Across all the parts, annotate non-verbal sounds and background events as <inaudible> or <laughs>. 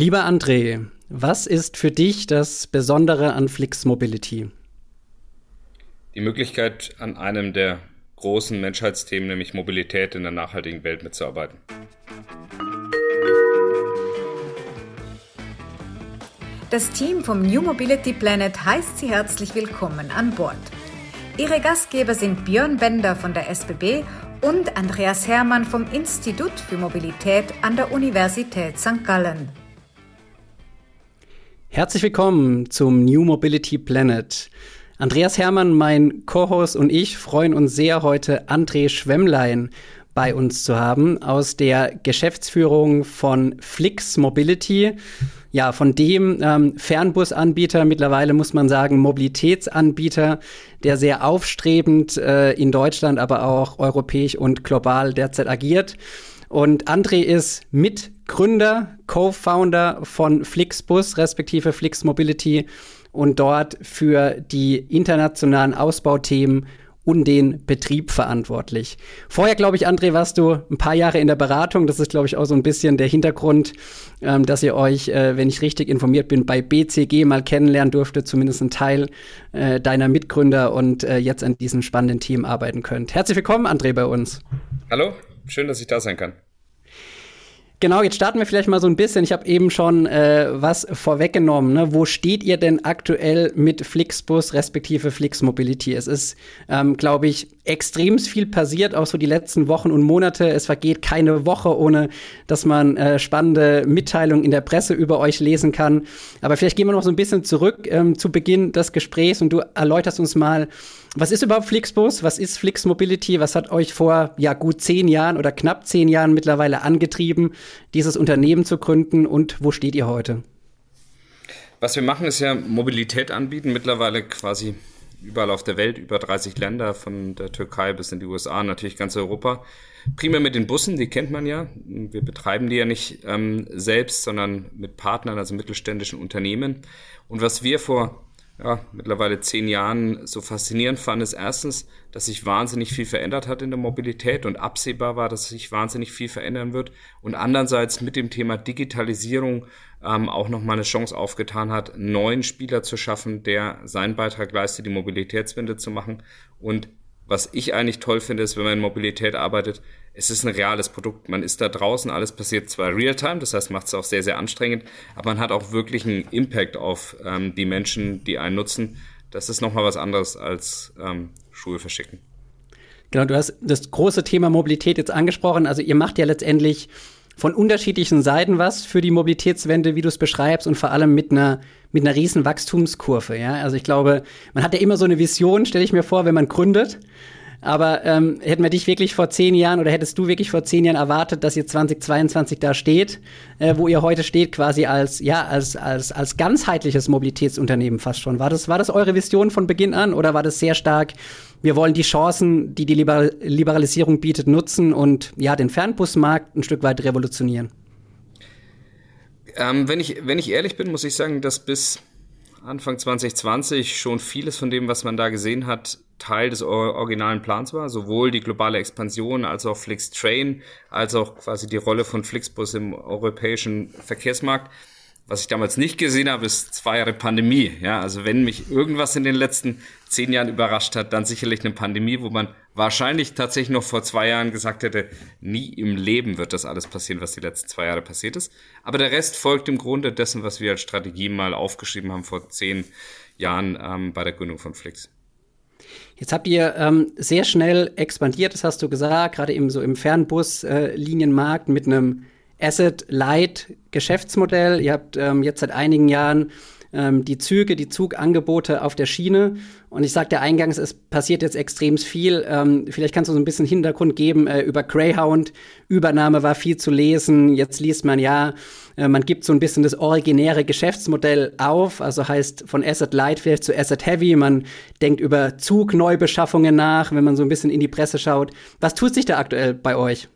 Lieber André, was ist für dich das Besondere an Flix Mobility? Die Möglichkeit, an einem der großen Menschheitsthemen, nämlich Mobilität in der nachhaltigen Welt mitzuarbeiten. Das Team vom New Mobility Planet heißt Sie herzlich willkommen an Bord. Ihre Gastgeber sind Björn Bender von der SBB und Andreas Hermann vom Institut für Mobilität an der Universität St. Gallen. Herzlich willkommen zum New Mobility Planet. Andreas Hermann, mein Co-Host und ich freuen uns sehr, heute André Schwemmlein bei uns zu haben aus der Geschäftsführung von Flix Mobility. Ja, von dem ähm, Fernbusanbieter, mittlerweile muss man sagen Mobilitätsanbieter, der sehr aufstrebend äh, in Deutschland, aber auch europäisch und global derzeit agiert. Und André ist Mitgründer, Co-Founder von Flixbus, respektive Flix Mobility und dort für die internationalen Ausbauthemen und den Betrieb verantwortlich. Vorher, glaube ich, André, warst du ein paar Jahre in der Beratung. Das ist, glaube ich, auch so ein bisschen der Hintergrund, ähm, dass ihr euch, äh, wenn ich richtig informiert bin, bei BCG mal kennenlernen durfte, zumindest ein Teil äh, deiner Mitgründer und äh, jetzt an diesem spannenden Team arbeiten könnt. Herzlich willkommen, André, bei uns. Hallo, schön, dass ich da sein kann. Genau, jetzt starten wir vielleicht mal so ein bisschen. Ich habe eben schon äh, was vorweggenommen. Ne? Wo steht ihr denn aktuell mit Flixbus respektive Flix Mobility? Es ist, ähm, glaube ich, extrem viel passiert, auch so die letzten Wochen und Monate. Es vergeht keine Woche, ohne dass man äh, spannende Mitteilungen in der Presse über euch lesen kann. Aber vielleicht gehen wir noch so ein bisschen zurück ähm, zu Beginn des Gesprächs und du erläuterst uns mal, was ist überhaupt Flixbus? Was ist Flix Mobility? Was hat euch vor ja gut zehn Jahren oder knapp zehn Jahren mittlerweile angetrieben, dieses Unternehmen zu gründen und wo steht ihr heute? Was wir machen, ist ja Mobilität anbieten, mittlerweile quasi überall auf der Welt, über 30 Länder, von der Türkei bis in die USA, natürlich ganz Europa. Primär mit den Bussen, die kennt man ja. Wir betreiben die ja nicht ähm, selbst, sondern mit Partnern, also mittelständischen Unternehmen. Und was wir vor ja, mittlerweile zehn Jahren so faszinierend fand, ist erstens, dass sich wahnsinnig viel verändert hat in der Mobilität und absehbar war, dass sich wahnsinnig viel verändern wird. Und andererseits mit dem Thema Digitalisierung ähm, auch nochmal eine Chance aufgetan hat, einen neuen Spieler zu schaffen, der seinen Beitrag leistet, die Mobilitätswende zu machen. Und was ich eigentlich toll finde, ist, wenn man in Mobilität arbeitet, es ist ein reales Produkt. Man ist da draußen, alles passiert zwar real-time, das heißt, macht es auch sehr, sehr anstrengend, aber man hat auch wirklich einen Impact auf ähm, die Menschen, die einen nutzen. Das ist nochmal was anderes als ähm, Schuhe verschicken. Genau, du hast das große Thema Mobilität jetzt angesprochen. Also ihr macht ja letztendlich von unterschiedlichen Seiten was für die Mobilitätswende, wie du es beschreibst, und vor allem mit einer mit einer riesen Wachstumskurve. Ja, also ich glaube, man hat ja immer so eine Vision, stelle ich mir vor, wenn man gründet. Aber ähm, hätten wir dich wirklich vor zehn Jahren oder hättest du wirklich vor zehn Jahren erwartet, dass ihr 2022 da steht, äh, wo ihr heute steht, quasi als ja als als als ganzheitliches Mobilitätsunternehmen fast schon? War das war das eure Vision von Beginn an oder war das sehr stark? Wir wollen die Chancen, die die Liber Liberalisierung bietet, nutzen und ja den Fernbusmarkt ein Stück weit revolutionieren. Ähm, wenn ich wenn ich ehrlich bin, muss ich sagen, dass bis Anfang 2020 schon vieles von dem, was man da gesehen hat, Teil des originalen Plans war, sowohl die globale Expansion als auch Flixtrain, als auch quasi die Rolle von Flixbus im europäischen Verkehrsmarkt. Was ich damals nicht gesehen habe, ist zwei Jahre Pandemie. Ja, also wenn mich irgendwas in den letzten zehn Jahren überrascht hat, dann sicherlich eine Pandemie, wo man wahrscheinlich tatsächlich noch vor zwei Jahren gesagt hätte, nie im Leben wird das alles passieren, was die letzten zwei Jahre passiert ist. Aber der Rest folgt im Grunde dessen, was wir als Strategie mal aufgeschrieben haben vor zehn Jahren ähm, bei der Gründung von Flix. Jetzt habt ihr ähm, sehr schnell expandiert, das hast du gesagt, gerade eben so im Fernbus-Linienmarkt äh, mit einem Asset-Light-Geschäftsmodell. Ihr habt ähm, jetzt seit einigen Jahren ähm, die Züge, die Zugangebote auf der Schiene. Und ich sagte eingangs, es passiert jetzt extrem viel. Ähm, vielleicht kannst du so ein bisschen Hintergrund geben äh, über Greyhound. Übernahme war viel zu lesen. Jetzt liest man ja, äh, man gibt so ein bisschen das originäre Geschäftsmodell auf. Also heißt von Asset Light vielleicht zu Asset Heavy. Man denkt über Zugneubeschaffungen nach, wenn man so ein bisschen in die Presse schaut. Was tut sich da aktuell bei euch?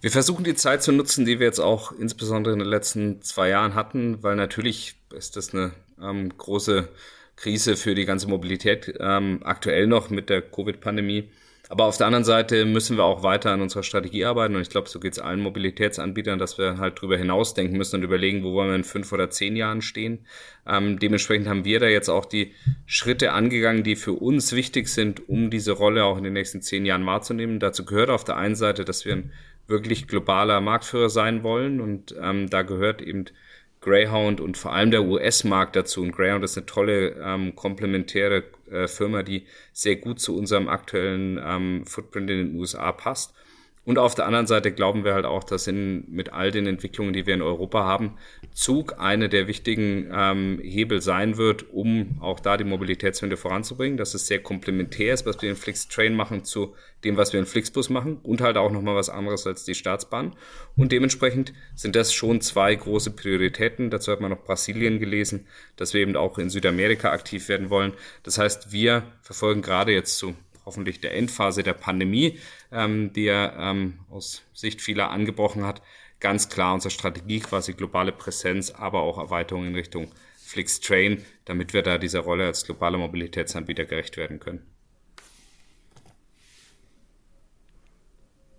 Wir versuchen die Zeit zu nutzen, die wir jetzt auch insbesondere in den letzten zwei Jahren hatten, weil natürlich ist das eine ähm, große Krise für die ganze Mobilität, ähm, aktuell noch mit der Covid-Pandemie. Aber auf der anderen Seite müssen wir auch weiter an unserer Strategie arbeiten und ich glaube, so geht es allen Mobilitätsanbietern, dass wir halt drüber hinausdenken müssen und überlegen, wo wollen wir in fünf oder zehn Jahren stehen. Ähm, dementsprechend haben wir da jetzt auch die Schritte angegangen, die für uns wichtig sind, um diese Rolle auch in den nächsten zehn Jahren wahrzunehmen. Dazu gehört auf der einen Seite, dass wir ein wirklich globaler Marktführer sein wollen und ähm, da gehört eben Greyhound und vor allem der US-Markt dazu. Und Greyhound ist eine tolle ähm, komplementäre äh, Firma, die sehr gut zu unserem aktuellen ähm, Footprint in den USA passt. Und auf der anderen Seite glauben wir halt auch, dass in, mit all den Entwicklungen, die wir in Europa haben, Zug eine der wichtigen ähm, Hebel sein wird, um auch da die Mobilitätswende voranzubringen. Dass es sehr komplementär ist, was wir in Flixtrain machen, zu dem, was wir in Flixbus machen und halt auch nochmal was anderes als die Staatsbahn. Und dementsprechend sind das schon zwei große Prioritäten. Dazu hat man noch Brasilien gelesen, dass wir eben auch in Südamerika aktiv werden wollen. Das heißt, wir verfolgen gerade jetzt zu hoffentlich der Endphase der Pandemie, ähm, die er ähm, aus Sicht vieler angebrochen hat, ganz klar unsere Strategie, quasi globale Präsenz, aber auch Erweiterung in Richtung Flixtrain, damit wir da dieser Rolle als globaler Mobilitätsanbieter gerecht werden können.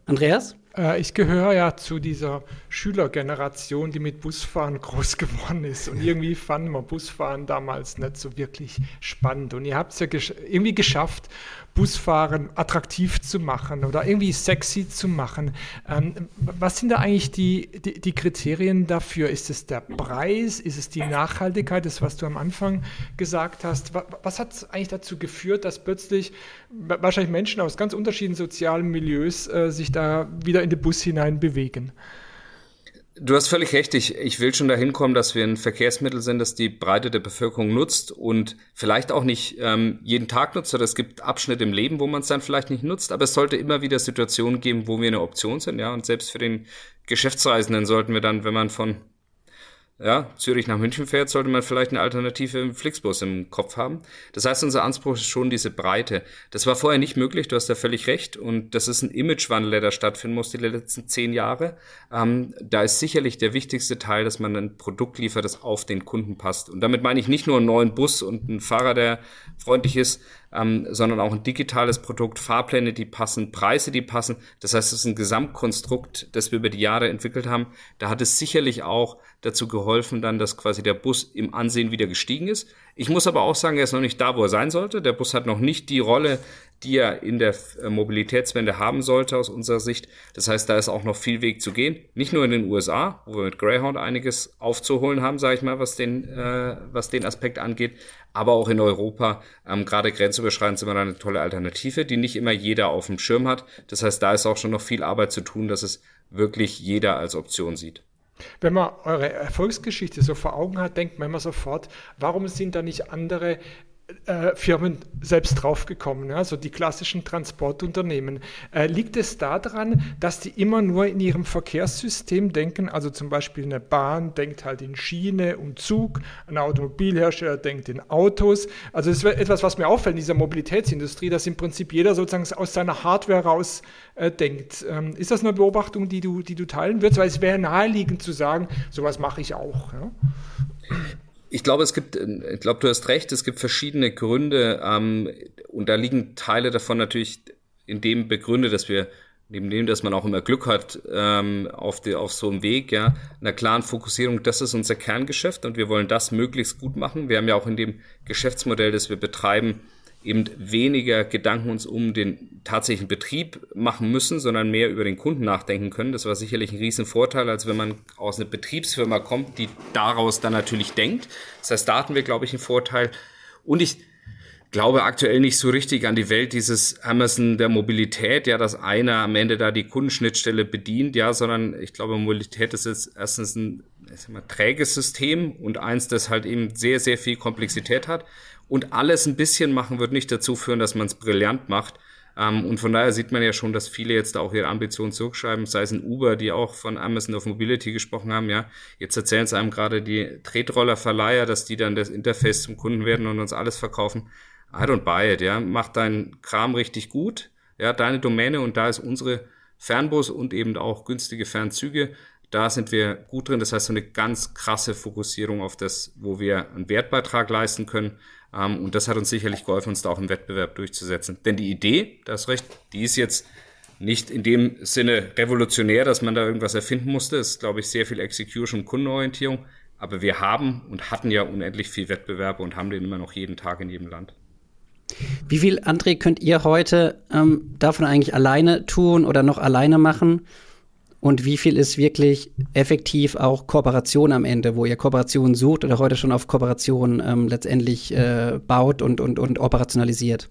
Andreas? Äh, ich gehöre ja zu dieser Schülergeneration, die mit Busfahren <laughs> groß geworden ist. Und irgendwie fanden wir Busfahren damals nicht so wirklich spannend. Und ihr habt es ja gesch irgendwie geschafft, Busfahren attraktiv zu machen oder irgendwie sexy zu machen. Ähm, was sind da eigentlich die, die, die, Kriterien dafür? Ist es der Preis? Ist es die Nachhaltigkeit? Das, was du am Anfang gesagt hast. Was, was hat eigentlich dazu geführt, dass plötzlich wahrscheinlich Menschen aus ganz unterschiedlichen sozialen Milieus äh, sich da wieder in den Bus hinein bewegen? Du hast völlig recht. Ich, ich will schon dahin kommen, dass wir ein Verkehrsmittel sind, das die Breite der Bevölkerung nutzt und vielleicht auch nicht ähm, jeden Tag nutzt. Oder es gibt Abschnitte im Leben, wo man es dann vielleicht nicht nutzt. Aber es sollte immer wieder Situationen geben, wo wir eine Option sind. Ja, und selbst für den Geschäftsreisenden sollten wir dann, wenn man von ja, Zürich nach München fährt, sollte man vielleicht eine Alternative im Flixbus im Kopf haben. Das heißt, unser Anspruch ist schon diese Breite. Das war vorher nicht möglich, du hast da völlig recht. Und das ist ein Imagewandel, der da stattfinden muss die letzten zehn Jahre. Ähm, da ist sicherlich der wichtigste Teil, dass man ein Produkt liefert, das auf den Kunden passt. Und damit meine ich nicht nur einen neuen Bus und einen Fahrer, der freundlich ist, ähm, sondern auch ein digitales Produkt, Fahrpläne, die passen, Preise, die passen. Das heißt, es ist ein Gesamtkonstrukt, das wir über die Jahre entwickelt haben. Da hat es sicherlich auch dazu geholfen, dann, dass quasi der Bus im Ansehen wieder gestiegen ist. Ich muss aber auch sagen, er ist noch nicht da, wo er sein sollte. Der Bus hat noch nicht die Rolle, die er in der äh, Mobilitätswende haben sollte aus unserer Sicht. Das heißt, da ist auch noch viel Weg zu gehen. Nicht nur in den USA, wo wir mit Greyhound einiges aufzuholen haben, sage ich mal, was den, äh, was den Aspekt angeht, aber auch in Europa. Ähm, Gerade grenzüberschreitend sind wir da eine tolle Alternative, die nicht immer jeder auf dem Schirm hat. Das heißt, da ist auch schon noch viel Arbeit zu tun, dass es wirklich jeder als Option sieht. Wenn man eure Erfolgsgeschichte so vor Augen hat, denkt man immer sofort, warum sind da nicht andere äh, Firmen selbst draufgekommen, also die klassischen Transportunternehmen. Äh, liegt es daran, dass die immer nur in ihrem Verkehrssystem denken, also zum Beispiel eine Bahn denkt halt in Schiene und Zug, ein Automobilhersteller denkt in Autos. Also das ist etwas, was mir auffällt in dieser Mobilitätsindustrie, dass im Prinzip jeder sozusagen aus seiner Hardware raus äh, denkt. Ähm, ist das eine Beobachtung, die du, die du teilen würdest? Weil es wäre naheliegend zu sagen, sowas mache ich auch. Ja? Ich glaube, es gibt, ich glaube, du hast recht, es gibt verschiedene Gründe ähm, und da liegen Teile davon natürlich in dem begründet, dass wir neben dem, dass man auch immer Glück hat ähm, auf, die, auf so einem Weg, ja, einer klaren Fokussierung, das ist unser Kerngeschäft und wir wollen das möglichst gut machen. Wir haben ja auch in dem Geschäftsmodell, das wir betreiben, eben weniger Gedanken uns um den tatsächlichen Betrieb machen müssen, sondern mehr über den Kunden nachdenken können. Das war sicherlich ein Riesenvorteil, als wenn man aus einer Betriebsfirma kommt, die daraus dann natürlich denkt. Das heißt, da hatten wir, glaube ich, einen Vorteil. Und ich glaube aktuell nicht so richtig an die Welt dieses Amazon der Mobilität, ja, dass einer am Ende da die Kundenschnittstelle bedient, ja, sondern ich glaube, Mobilität ist jetzt erstens ein mal, träges System und eins, das halt eben sehr, sehr viel Komplexität hat und alles ein bisschen machen wird nicht dazu führen, dass man es brillant macht. Ähm, und von daher sieht man ja schon, dass viele jetzt auch ihre Ambitionen zurückschreiben, sei es in Uber, die auch von Amazon of Mobility gesprochen haben, ja. Jetzt erzählen es einem gerade die Tretrollerverleiher, dass die dann das Interface zum Kunden werden und uns alles verkaufen. I don't buy it, ja. Mach deinen Kram richtig gut, ja, deine Domäne und da ist unsere Fernbus und eben auch günstige Fernzüge Da sind wir gut drin. Das heißt, so eine ganz krasse Fokussierung auf das, wo wir einen Wertbeitrag leisten können. Ähm, und das hat uns sicherlich geholfen, uns da auch im Wettbewerb durchzusetzen. Denn die Idee, da ist recht, die ist jetzt nicht in dem Sinne revolutionär, dass man da irgendwas erfinden musste. Es ist, glaube ich, sehr viel Execution und Kundenorientierung. Aber wir haben und hatten ja unendlich viel Wettbewerb und haben den immer noch jeden Tag in jedem Land. Wie viel, André, könnt ihr heute ähm, davon eigentlich alleine tun oder noch alleine machen? Und wie viel ist wirklich effektiv auch Kooperation am Ende, wo ihr Kooperation sucht oder heute schon auf Kooperation ähm, letztendlich äh, baut und, und, und operationalisiert?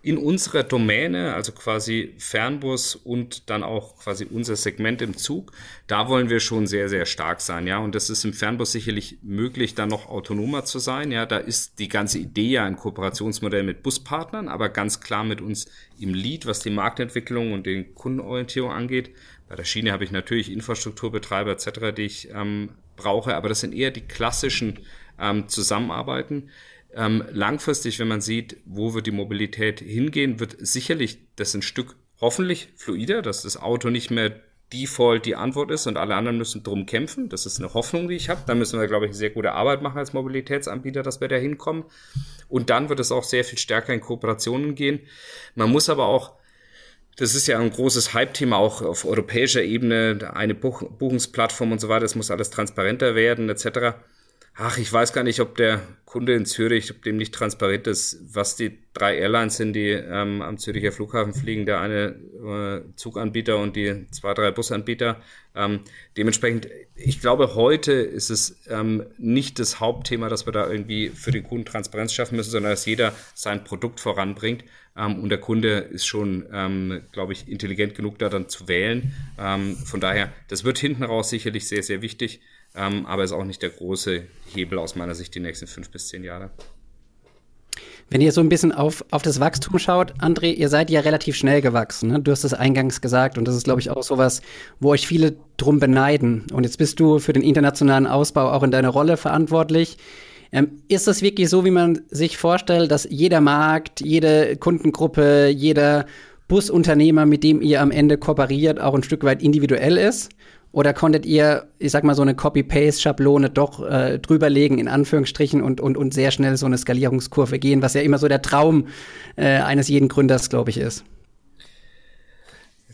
in unserer Domäne, also quasi Fernbus und dann auch quasi unser Segment im Zug, da wollen wir schon sehr, sehr stark sein, ja. Und das ist im Fernbus sicherlich möglich, dann noch autonomer zu sein, ja. Da ist die ganze Idee ja ein Kooperationsmodell mit Buspartnern, aber ganz klar mit uns im Lead, was die Marktentwicklung und den Kundenorientierung angeht. Bei der Schiene habe ich natürlich Infrastrukturbetreiber etc., die ich ähm, brauche, aber das sind eher die klassischen ähm, Zusammenarbeiten. Ähm, langfristig, wenn man sieht, wo wird die Mobilität hingehen, wird sicherlich das ein Stück hoffentlich fluider, dass das Auto nicht mehr Default die Antwort ist und alle anderen müssen drum kämpfen. Das ist eine Hoffnung, die ich habe. Da müssen wir, glaube ich, sehr gute Arbeit machen als Mobilitätsanbieter, dass wir da hinkommen. Und dann wird es auch sehr viel stärker in Kooperationen gehen. Man muss aber auch das ist ja ein großes Hype-Thema auch auf europäischer Ebene, eine Buch Buchungsplattform und so weiter, das muss alles transparenter werden, etc. Ach, ich weiß gar nicht, ob der Kunde in Zürich, ob dem nicht transparent ist, was die drei Airlines sind, die ähm, am Züricher Flughafen fliegen, der eine äh, Zuganbieter und die zwei, drei Busanbieter. Ähm, dementsprechend, ich glaube, heute ist es ähm, nicht das Hauptthema, dass wir da irgendwie für den Kunden Transparenz schaffen müssen, sondern dass jeder sein Produkt voranbringt. Ähm, und der Kunde ist schon, ähm, glaube ich, intelligent genug, da dann zu wählen. Ähm, von daher, das wird hinten raus sicherlich sehr, sehr wichtig ähm, aber ist auch nicht der große Hebel aus meiner Sicht die nächsten fünf bis zehn Jahre. Wenn ihr so ein bisschen auf, auf das Wachstum schaut, André, ihr seid ja relativ schnell gewachsen. Ne? Du hast es eingangs gesagt und das ist, glaube ich, auch sowas, wo euch viele drum beneiden. Und jetzt bist du für den internationalen Ausbau auch in deiner Rolle verantwortlich. Ähm, ist das wirklich so, wie man sich vorstellt, dass jeder Markt, jede Kundengruppe, jeder Busunternehmer, mit dem ihr am Ende kooperiert, auch ein Stück weit individuell ist? Oder konntet ihr, ich sag mal, so eine Copy-Paste-Schablone doch äh, drüberlegen, in Anführungsstrichen, und, und, und sehr schnell so eine Skalierungskurve gehen, was ja immer so der Traum äh, eines jeden Gründers, glaube ich, ist?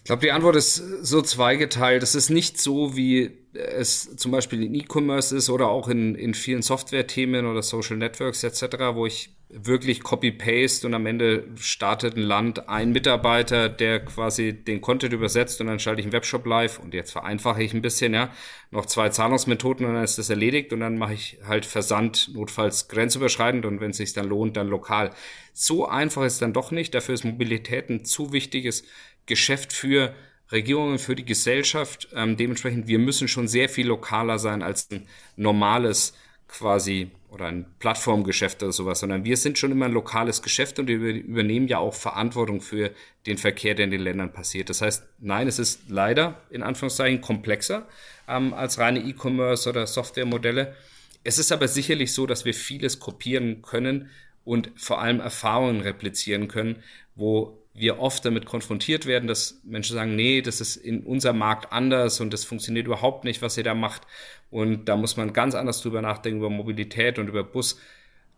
Ich glaube, die Antwort ist so zweigeteilt. Es ist nicht so, wie es zum Beispiel in E-Commerce ist oder auch in, in vielen Software-Themen oder Social Networks etc., wo ich wirklich Copy-Paste und am Ende startet ein Land ein Mitarbeiter, der quasi den Content übersetzt und dann schalte ich einen Webshop live und jetzt vereinfache ich ein bisschen, ja, noch zwei Zahlungsmethoden und dann ist das erledigt und dann mache ich halt Versand notfalls grenzüberschreitend und wenn es sich dann lohnt, dann lokal. So einfach ist es dann doch nicht. Dafür ist Mobilität ein zu wichtiges Geschäft für Regierungen, für die Gesellschaft. Ähm, dementsprechend, wir müssen schon sehr viel lokaler sein als ein normales quasi oder ein Plattformgeschäft oder sowas, sondern wir sind schon immer ein lokales Geschäft und wir übernehmen ja auch Verantwortung für den Verkehr, der in den Ländern passiert. Das heißt, nein, es ist leider in Anführungszeichen komplexer ähm, als reine E-Commerce oder Softwaremodelle. Es ist aber sicherlich so, dass wir vieles kopieren können und vor allem Erfahrungen replizieren können, wo wir oft damit konfrontiert werden, dass Menschen sagen, nee, das ist in unserem Markt anders und das funktioniert überhaupt nicht, was ihr da macht. Und da muss man ganz anders drüber nachdenken, über Mobilität und über Bus.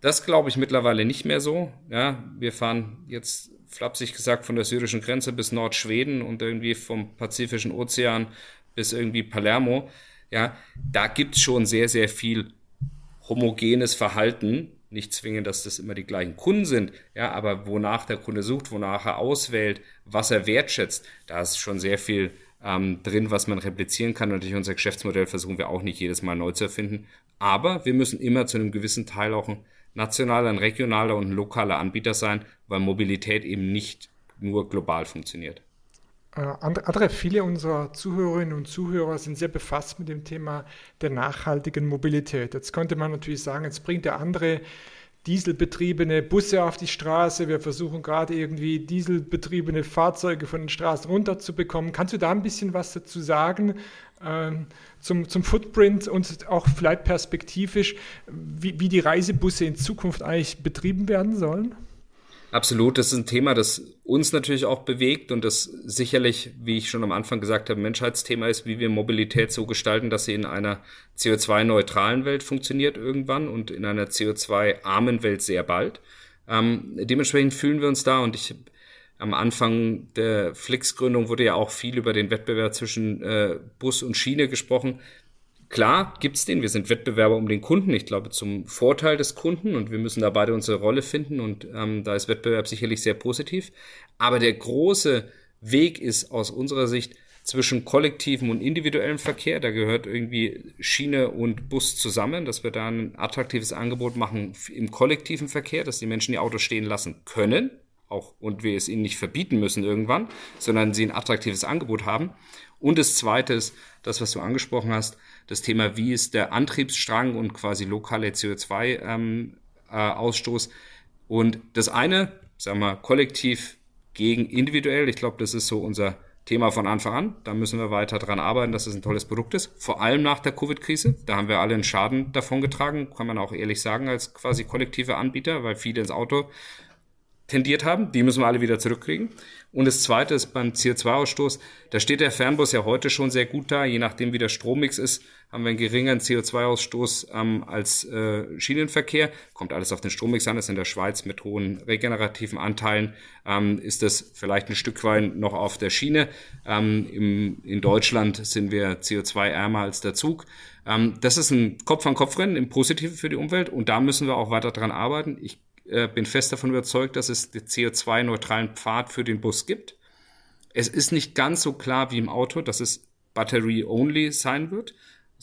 Das glaube ich mittlerweile nicht mehr so. Ja, wir fahren jetzt flapsig gesagt von der syrischen Grenze bis Nordschweden und irgendwie vom Pazifischen Ozean bis irgendwie Palermo. Ja, da gibt's schon sehr, sehr viel homogenes Verhalten, nicht zwingend, dass das immer die gleichen Kunden sind, ja, aber wonach der Kunde sucht, wonach er auswählt, was er wertschätzt, da ist schon sehr viel ähm, drin, was man replizieren kann. Und durch unser Geschäftsmodell versuchen wir auch nicht jedes Mal neu zu erfinden. Aber wir müssen immer zu einem gewissen Teil auch ein nationaler, ein regionaler und ein lokaler Anbieter sein, weil Mobilität eben nicht nur global funktioniert. Äh, andere, viele unserer Zuhörerinnen und Zuhörer sind sehr befasst mit dem Thema der nachhaltigen Mobilität. Jetzt könnte man natürlich sagen, jetzt bringt der andere dieselbetriebene Busse auf die Straße. Wir versuchen gerade irgendwie dieselbetriebene Fahrzeuge von den Straßen runterzubekommen. Kannst du da ein bisschen was dazu sagen ähm, zum, zum Footprint und auch vielleicht perspektivisch, wie, wie die Reisebusse in Zukunft eigentlich betrieben werden sollen? Absolut, das ist ein Thema, das uns natürlich auch bewegt und das sicherlich, wie ich schon am Anfang gesagt habe, ein Menschheitsthema ist, wie wir Mobilität so gestalten, dass sie in einer CO2-neutralen Welt funktioniert irgendwann und in einer CO2-armen Welt sehr bald. Ähm, dementsprechend fühlen wir uns da und ich am Anfang der Flix-Gründung wurde ja auch viel über den Wettbewerb zwischen äh, Bus und Schiene gesprochen. Klar gibt's den, wir sind Wettbewerber um den Kunden, ich glaube zum Vorteil des Kunden und wir müssen da beide unsere Rolle finden und ähm, da ist Wettbewerb sicherlich sehr positiv. Aber der große Weg ist aus unserer Sicht zwischen kollektivem und individuellem Verkehr. Da gehört irgendwie Schiene und Bus zusammen, dass wir da ein attraktives Angebot machen im kollektiven Verkehr, dass die Menschen die Autos stehen lassen können, auch und wir es ihnen nicht verbieten müssen irgendwann, sondern sie ein attraktives Angebot haben. Und das Zweite ist das, was du angesprochen hast, das Thema, wie ist der Antriebsstrang und quasi lokale CO2-Ausstoß. Ähm, äh, und das eine, sagen wir, kollektiv gegen individuell, ich glaube, das ist so unser Thema von Anfang an. Da müssen wir weiter dran arbeiten, dass es ein tolles Produkt ist. Vor allem nach der Covid-Krise. Da haben wir alle einen Schaden davon getragen, kann man auch ehrlich sagen, als quasi kollektive Anbieter, weil viele ins Auto tendiert haben. Die müssen wir alle wieder zurückkriegen. Und das Zweite ist beim CO2-Ausstoß, da steht der Fernbus ja heute schon sehr gut da. Je nachdem, wie der Strommix ist, haben wir einen geringeren CO2-Ausstoß ähm, als äh, Schienenverkehr. Kommt alles auf den Strommix an. Das ist in der Schweiz mit hohen regenerativen Anteilen. Ähm, ist das vielleicht ein Stück weit noch auf der Schiene. Ähm, im, in Deutschland sind wir CO2-ärmer als der Zug. Ähm, das ist ein Kopf-an-Kopf-Rennen im Positiven für die Umwelt. Und da müssen wir auch weiter dran arbeiten. Ich äh, bin fest davon überzeugt, dass es den CO2-neutralen Pfad für den Bus gibt. Es ist nicht ganz so klar wie im Auto, dass es Battery-only sein wird.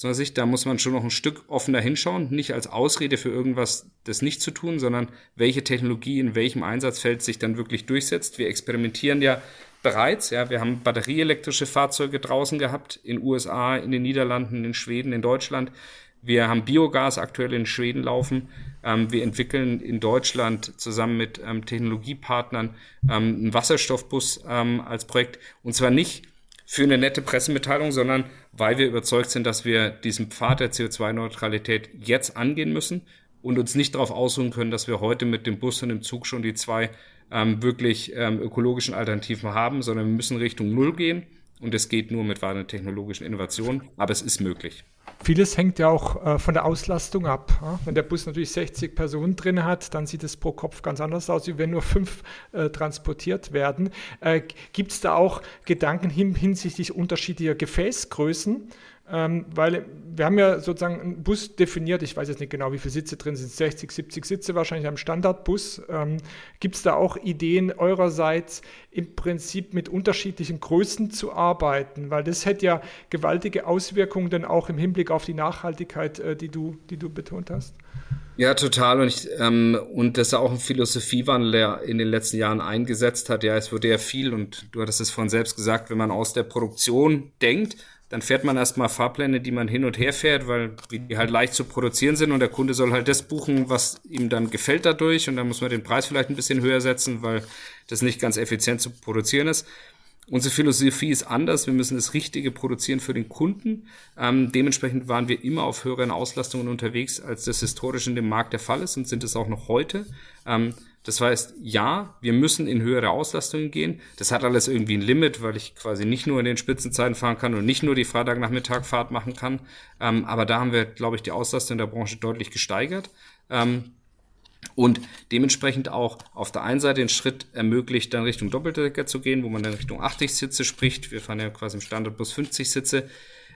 Aus Sicht, da muss man schon noch ein Stück offener hinschauen, nicht als Ausrede für irgendwas das nicht zu tun, sondern welche Technologie in welchem Einsatzfeld sich dann wirklich durchsetzt. Wir experimentieren ja bereits, ja, wir haben batterieelektrische Fahrzeuge draußen gehabt, in USA, in den Niederlanden, in Schweden, in Deutschland. Wir haben Biogas aktuell in Schweden laufen. Ähm, wir entwickeln in Deutschland zusammen mit ähm, Technologiepartnern ähm, einen Wasserstoffbus ähm, als Projekt. Und zwar nicht für eine nette Pressemitteilung, sondern weil wir überzeugt sind, dass wir diesen Pfad der CO2-Neutralität jetzt angehen müssen und uns nicht darauf ausruhen können, dass wir heute mit dem Bus und dem Zug schon die zwei ähm, wirklich ähm, ökologischen Alternativen haben, sondern wir müssen Richtung Null gehen. Und es geht nur mit weiteren technologischen Innovationen, aber es ist möglich. Vieles hängt ja auch äh, von der Auslastung ab. Ja? Wenn der Bus natürlich 60 Personen drin hat, dann sieht es pro Kopf ganz anders aus, wie wenn nur fünf äh, transportiert werden. Äh, Gibt es da auch Gedanken hin, hinsichtlich unterschiedlicher Gefäßgrößen? Ähm, weil wir haben ja sozusagen einen Bus definiert, ich weiß jetzt nicht genau, wie viele Sitze drin sind, 60, 70 Sitze wahrscheinlich am Standardbus. Ähm, Gibt es da auch Ideen eurerseits, im Prinzip mit unterschiedlichen Größen zu arbeiten? Weil das hätte ja gewaltige Auswirkungen dann auch im Hinblick auf die Nachhaltigkeit, äh, die, du, die du betont hast. Ja, total. Und, ich, ähm, und das ist auch ein Philosophiewandel, der in den letzten Jahren eingesetzt hat. Ja, es wurde ja viel, und du hattest es vorhin selbst gesagt, wenn man aus der Produktion denkt, dann fährt man erstmal Fahrpläne, die man hin und her fährt, weil die halt leicht zu produzieren sind und der Kunde soll halt das buchen, was ihm dann gefällt dadurch und dann muss man den Preis vielleicht ein bisschen höher setzen, weil das nicht ganz effizient zu produzieren ist. Unsere Philosophie ist anders. Wir müssen das Richtige produzieren für den Kunden. Ähm, dementsprechend waren wir immer auf höheren Auslastungen unterwegs, als das historisch in dem Markt der Fall ist und sind es auch noch heute. Ähm, das heißt, ja, wir müssen in höhere Auslastungen gehen. Das hat alles irgendwie ein Limit, weil ich quasi nicht nur in den Spitzenzeiten fahren kann und nicht nur die Freitagnachmittagfahrt machen kann. Ähm, aber da haben wir, glaube ich, die Auslastung der Branche deutlich gesteigert. Ähm, und dementsprechend auch auf der einen Seite den Schritt ermöglicht, dann Richtung Doppeldecker zu gehen, wo man dann Richtung 80 Sitze spricht. Wir fahren ja quasi im Standard plus 50 Sitze.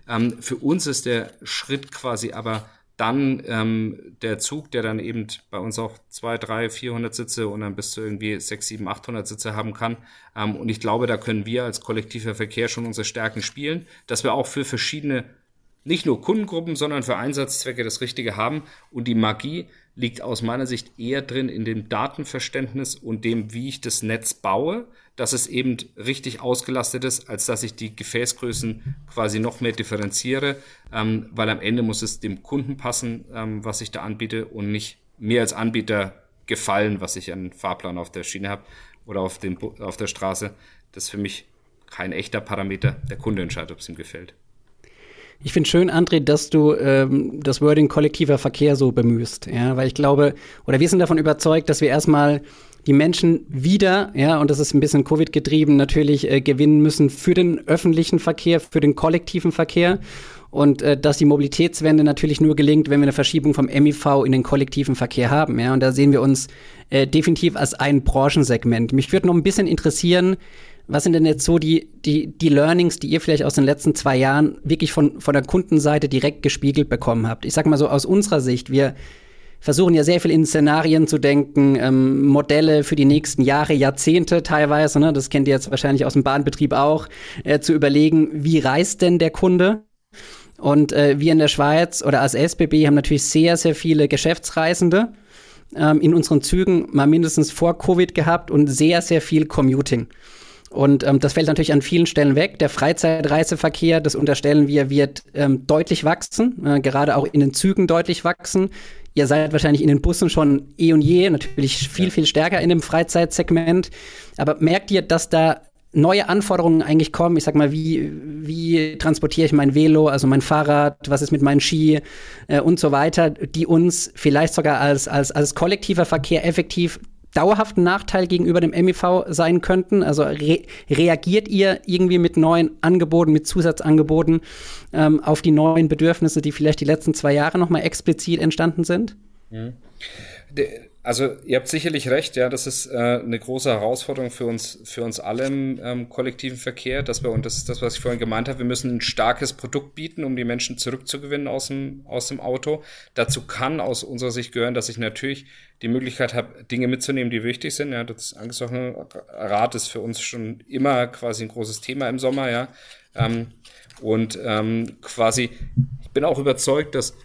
Ähm, für uns ist der Schritt quasi aber dann ähm, der Zug, der dann eben bei uns auch zwei, drei, 400 Sitze und dann bis zu irgendwie sechs, sieben, 800 Sitze haben kann. Ähm, und ich glaube, da können wir als kollektiver Verkehr schon unsere Stärken spielen, dass wir auch für verschiedene, nicht nur Kundengruppen, sondern für Einsatzzwecke das Richtige haben. Und die Magie liegt aus meiner Sicht eher drin in dem Datenverständnis und dem, wie ich das Netz baue dass es eben richtig ausgelastet ist, als dass ich die Gefäßgrößen quasi noch mehr differenziere, ähm, weil am Ende muss es dem Kunden passen, ähm, was ich da anbiete und nicht mir als Anbieter gefallen, was ich an Fahrplan auf der Schiene habe oder auf, dem, auf der Straße. Das ist für mich kein echter Parameter. Der Kunde entscheidet, ob es ihm gefällt. Ich finde schön, André, dass du ähm, das Wording kollektiver Verkehr so bemühst. Ja, weil ich glaube, oder wir sind davon überzeugt, dass wir erstmal die Menschen wieder, ja, und das ist ein bisschen Covid getrieben, natürlich äh, gewinnen müssen für den öffentlichen Verkehr, für den kollektiven Verkehr und äh, dass die Mobilitätswende natürlich nur gelingt, wenn wir eine Verschiebung vom MIV in den kollektiven Verkehr haben. Ja, und da sehen wir uns äh, definitiv als ein Branchensegment. Mich würde noch ein bisschen interessieren, was sind denn jetzt so die, die, die Learnings, die ihr vielleicht aus den letzten zwei Jahren wirklich von, von der Kundenseite direkt gespiegelt bekommen habt? Ich sag mal so aus unserer Sicht, wir versuchen ja sehr viel in Szenarien zu denken, ähm, Modelle für die nächsten Jahre, Jahrzehnte teilweise, ne? das kennt ihr jetzt wahrscheinlich aus dem Bahnbetrieb auch, äh, zu überlegen, wie reist denn der Kunde? Und äh, wir in der Schweiz oder als SBB haben natürlich sehr, sehr viele Geschäftsreisende ähm, in unseren Zügen mal mindestens vor Covid gehabt und sehr, sehr viel Commuting. Und ähm, das fällt natürlich an vielen Stellen weg. Der Freizeitreiseverkehr, das unterstellen wir, wird ähm, deutlich wachsen, äh, gerade auch in den Zügen deutlich wachsen. Ihr seid wahrscheinlich in den Bussen schon eh und je, natürlich viel, viel stärker in dem Freizeitsegment. Aber merkt ihr, dass da neue Anforderungen eigentlich kommen. Ich sag mal, wie, wie transportiere ich mein Velo, also mein Fahrrad, was ist mit meinen Ski äh, und so weiter, die uns vielleicht sogar als, als, als kollektiver Verkehr effektiv dauerhaften Nachteil gegenüber dem MIV sein könnten? Also re reagiert ihr irgendwie mit neuen Angeboten, mit Zusatzangeboten ähm, auf die neuen Bedürfnisse, die vielleicht die letzten zwei Jahre nochmal explizit entstanden sind? Mhm. Also ihr habt sicherlich recht, ja, das ist äh, eine große Herausforderung für uns, für uns alle im ähm, kollektiven Verkehr, dass wir, und das ist das, was ich vorhin gemeint habe, wir müssen ein starkes Produkt bieten, um die Menschen zurückzugewinnen aus dem, aus dem Auto. Dazu kann aus unserer Sicht gehören, dass ich natürlich die Möglichkeit habe, Dinge mitzunehmen, die wichtig sind. Ja, das angesprochene Rad ist für uns schon immer quasi ein großes Thema im Sommer, ja. Ähm, und ähm, quasi, ich bin auch überzeugt, dass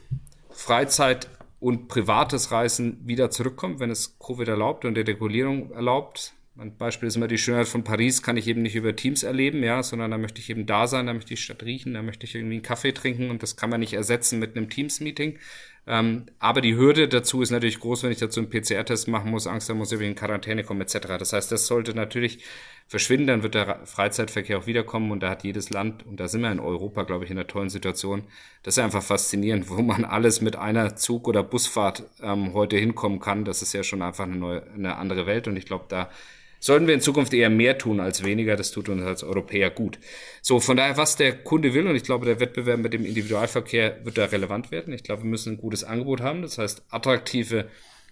Freizeit und privates Reisen wieder zurückkommt, wenn es Covid erlaubt und die Regulierung erlaubt. Ein Beispiel ist immer die Schönheit von Paris, kann ich eben nicht über Teams erleben, ja, sondern da möchte ich eben da sein, da möchte ich die Stadt riechen, da möchte ich irgendwie einen Kaffee trinken und das kann man nicht ersetzen mit einem Teams-Meeting. Ähm, aber die Hürde dazu ist natürlich groß, wenn ich dazu einen PCR-Test machen muss, Angst haben muss, ich in Quarantäne kommen etc. Das heißt, das sollte natürlich verschwinden, dann wird der Freizeitverkehr auch wiederkommen und da hat jedes Land, und da sind wir in Europa, glaube ich, in einer tollen Situation. Das ist einfach faszinierend, wo man alles mit einer Zug- oder Busfahrt ähm, heute hinkommen kann. Das ist ja schon einfach eine, neue, eine andere Welt und ich glaube, da sollten wir in Zukunft eher mehr tun als weniger. Das tut uns als Europäer gut. So, von daher, was der Kunde will, und ich glaube, der Wettbewerb mit dem Individualverkehr wird da relevant werden. Ich glaube, wir müssen ein gutes Angebot haben. Das heißt, attraktive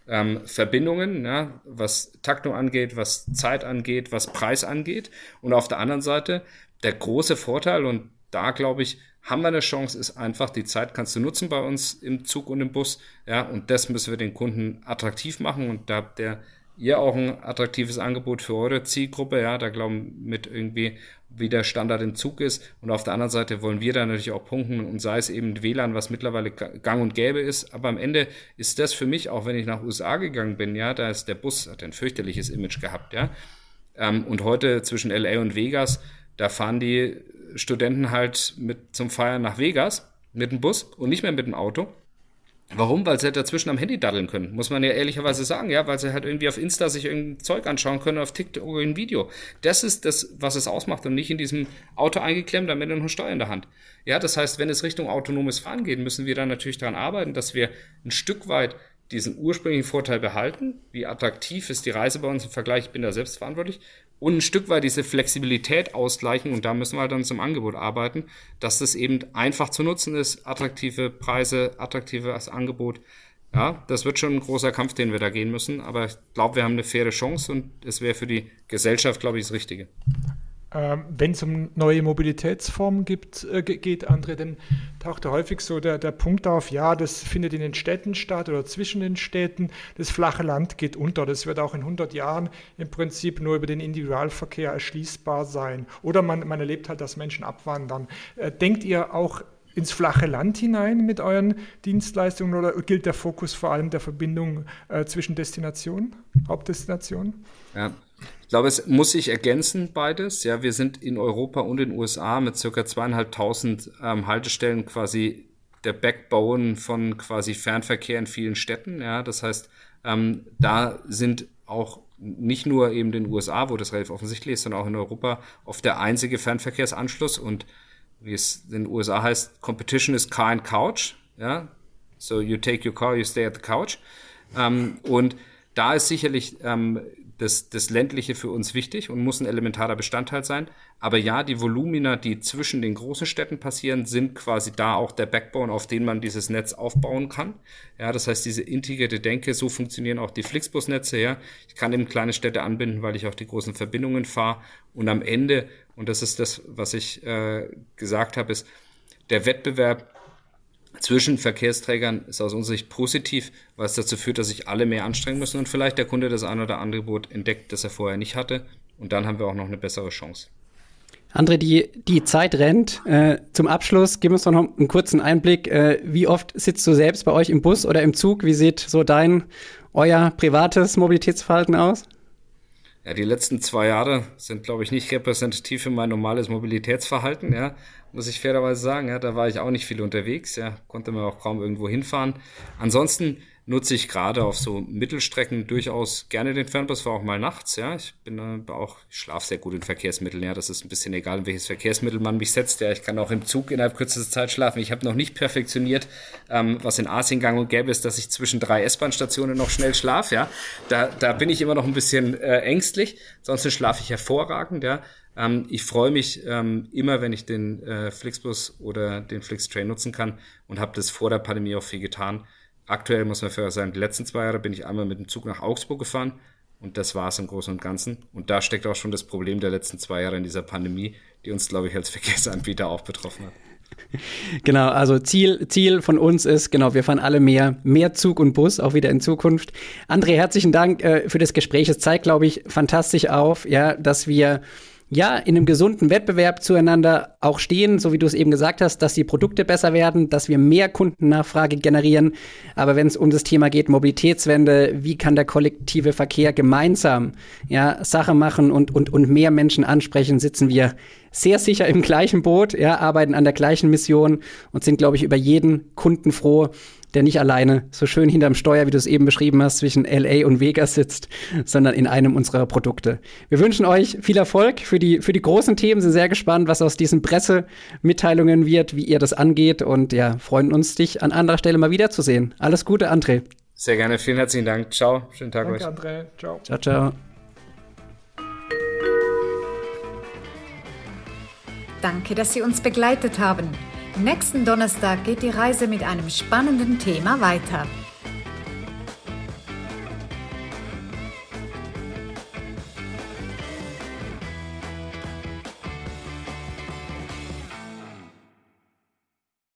ähm, Verbindungen, ja, was Taktung angeht, was Zeit angeht, was Preis angeht. Und auf der anderen Seite, der große Vorteil, und da glaube ich, haben wir eine Chance, ist einfach, die Zeit kannst du nutzen bei uns im Zug und im Bus. Ja, und das müssen wir den Kunden attraktiv machen. Und da der ihr auch ein attraktives Angebot für eure Zielgruppe, ja, da glauben mit irgendwie, wie der Standard im Zug ist. Und auf der anderen Seite wollen wir da natürlich auch punkten und sei es eben WLAN, was mittlerweile gang und gäbe ist. Aber am Ende ist das für mich, auch wenn ich nach USA gegangen bin, ja, da ist der Bus, hat ein fürchterliches Image gehabt, ja. Ähm, und heute zwischen LA und Vegas, da fahren die Studenten halt mit zum Feiern nach Vegas mit dem Bus und nicht mehr mit dem Auto. Warum? Weil sie halt dazwischen am Handy daddeln können, muss man ja ehrlicherweise sagen, ja, weil sie halt irgendwie auf Insta sich irgendein Zeug anschauen können, auf TikTok ein Video. Das ist das, was es ausmacht und nicht in diesem Auto eingeklemmt, damit noch Steuer in der Hand. Ja, das heißt, wenn es Richtung autonomes Fahren geht, müssen wir dann natürlich daran arbeiten, dass wir ein Stück weit diesen ursprünglichen Vorteil behalten. Wie attraktiv ist die Reise bei uns im Vergleich? Ich bin da selbst verantwortlich und ein Stück weit diese Flexibilität ausgleichen und da müssen wir halt dann zum Angebot arbeiten, dass das eben einfach zu nutzen ist, attraktive Preise, attraktives Angebot. Ja, das wird schon ein großer Kampf, den wir da gehen müssen, aber ich glaube, wir haben eine faire Chance und es wäre für die Gesellschaft, glaube ich, das Richtige. Ähm, Wenn es um neue Mobilitätsformen gibt, äh, geht, André, dann taucht da häufig so der, der Punkt auf, ja, das findet in den Städten statt oder zwischen den Städten. Das flache Land geht unter. Das wird auch in 100 Jahren im Prinzip nur über den Individualverkehr erschließbar sein. Oder man, man erlebt halt, dass Menschen abwandern. Äh, denkt ihr auch ins flache Land hinein mit euren Dienstleistungen oder gilt der Fokus vor allem der Verbindung äh, zwischen Destinationen, Hauptdestinationen? Ja, glaube, es muss sich ergänzen beides. Ja, wir sind in Europa und in den USA mit circa zweieinhalbtausend ähm, Haltestellen quasi der Backbone von quasi Fernverkehr in vielen Städten. Ja, das heißt, ähm, da sind auch nicht nur eben den USA, wo das relativ offensichtlich ist, sondern auch in Europa oft der einzige Fernverkehrsanschluss und wie es in den USA heißt, Competition is car and couch. Ja, so you take your car, you stay at the couch. Ähm, und da ist sicherlich ähm, das, das Ländliche für uns wichtig und muss ein elementarer Bestandteil sein. Aber ja, die Volumina, die zwischen den großen Städten passieren, sind quasi da auch der Backbone, auf den man dieses Netz aufbauen kann. Ja, das heißt, diese integrierte Denke, so funktionieren auch die Flixbus-Netze. Ja, ich kann eben kleine Städte anbinden, weil ich auch die großen Verbindungen fahre. Und am Ende, und das ist das, was ich äh, gesagt habe, ist, der Wettbewerb zwischen Verkehrsträgern ist aus unserer Sicht positiv, weil es dazu führt, dass sich alle mehr anstrengen müssen und vielleicht der Kunde das ein oder andere Angebot entdeckt, das er vorher nicht hatte. Und dann haben wir auch noch eine bessere Chance. André, die, die Zeit rennt. Äh, zum Abschluss gib uns doch noch einen kurzen Einblick. Äh, wie oft sitzt du selbst bei euch im Bus oder im Zug? Wie sieht so dein, euer privates Mobilitätsverhalten aus? Ja, die letzten zwei Jahre sind, glaube ich, nicht repräsentativ für mein normales Mobilitätsverhalten, ja, muss ich fairerweise sagen. Ja, da war ich auch nicht viel unterwegs, ja, konnte man auch kaum irgendwo hinfahren. Ansonsten nutze ich gerade auf so Mittelstrecken durchaus gerne den Fernbus, war auch mal nachts, ja. Ich bin äh, auch, ich schlafe sehr gut in Verkehrsmitteln, ja. Das ist ein bisschen egal, in welches Verkehrsmittel man mich setzt, ja. Ich kann auch im Zug innerhalb kürzester Zeit schlafen. Ich habe noch nicht perfektioniert, ähm, was in Asien gang und gäbe ist, dass ich zwischen drei S-Bahn-Stationen noch schnell schlafe, ja. Da, da bin ich immer noch ein bisschen äh, ängstlich. Sonst schlafe ich hervorragend, ja. Ähm, ich freue mich ähm, immer, wenn ich den äh, Flixbus oder den Flixtrain nutzen kann und habe das vor der Pandemie auch viel getan. Aktuell muss man für sagen, die letzten zwei Jahre bin ich einmal mit dem Zug nach Augsburg gefahren und das war es im Großen und Ganzen. Und da steckt auch schon das Problem der letzten zwei Jahre in dieser Pandemie, die uns, glaube ich, als <laughs> Verkehrsanbieter auch betroffen hat. <laughs> Genau, also Ziel, Ziel von uns ist, genau, wir fahren alle mehr, mehr Zug und Bus, auch wieder in Zukunft. André, herzlichen Dank äh, für das Gespräch. Es zeigt, glaube ich, fantastisch auf, ja, dass wir ja, in einem gesunden Wettbewerb zueinander auch stehen, so wie du es eben gesagt hast, dass die Produkte besser werden, dass wir mehr Kundennachfrage generieren. Aber wenn es um das Thema geht, Mobilitätswende, wie kann der kollektive Verkehr gemeinsam ja, Sache machen und, und, und mehr Menschen ansprechen, sitzen wir sehr sicher im gleichen Boot, ja, arbeiten an der gleichen Mission und sind, glaube ich, über jeden Kunden froh, der nicht alleine so schön hinterm Steuer, wie du es eben beschrieben hast, zwischen LA und Vegas sitzt, sondern in einem unserer Produkte. Wir wünschen euch viel Erfolg für die, für die großen Themen, sind sehr gespannt, was aus diesen Pressemitteilungen wird, wie ihr das angeht und ja, freuen uns, dich an anderer Stelle mal wiederzusehen. Alles Gute, André. Sehr gerne, vielen herzlichen Dank. Ciao, schönen Tag Danke, euch. André. Ciao. Ciao, ciao. Danke, dass Sie uns begleitet haben. Nächsten Donnerstag geht die Reise mit einem spannenden Thema weiter.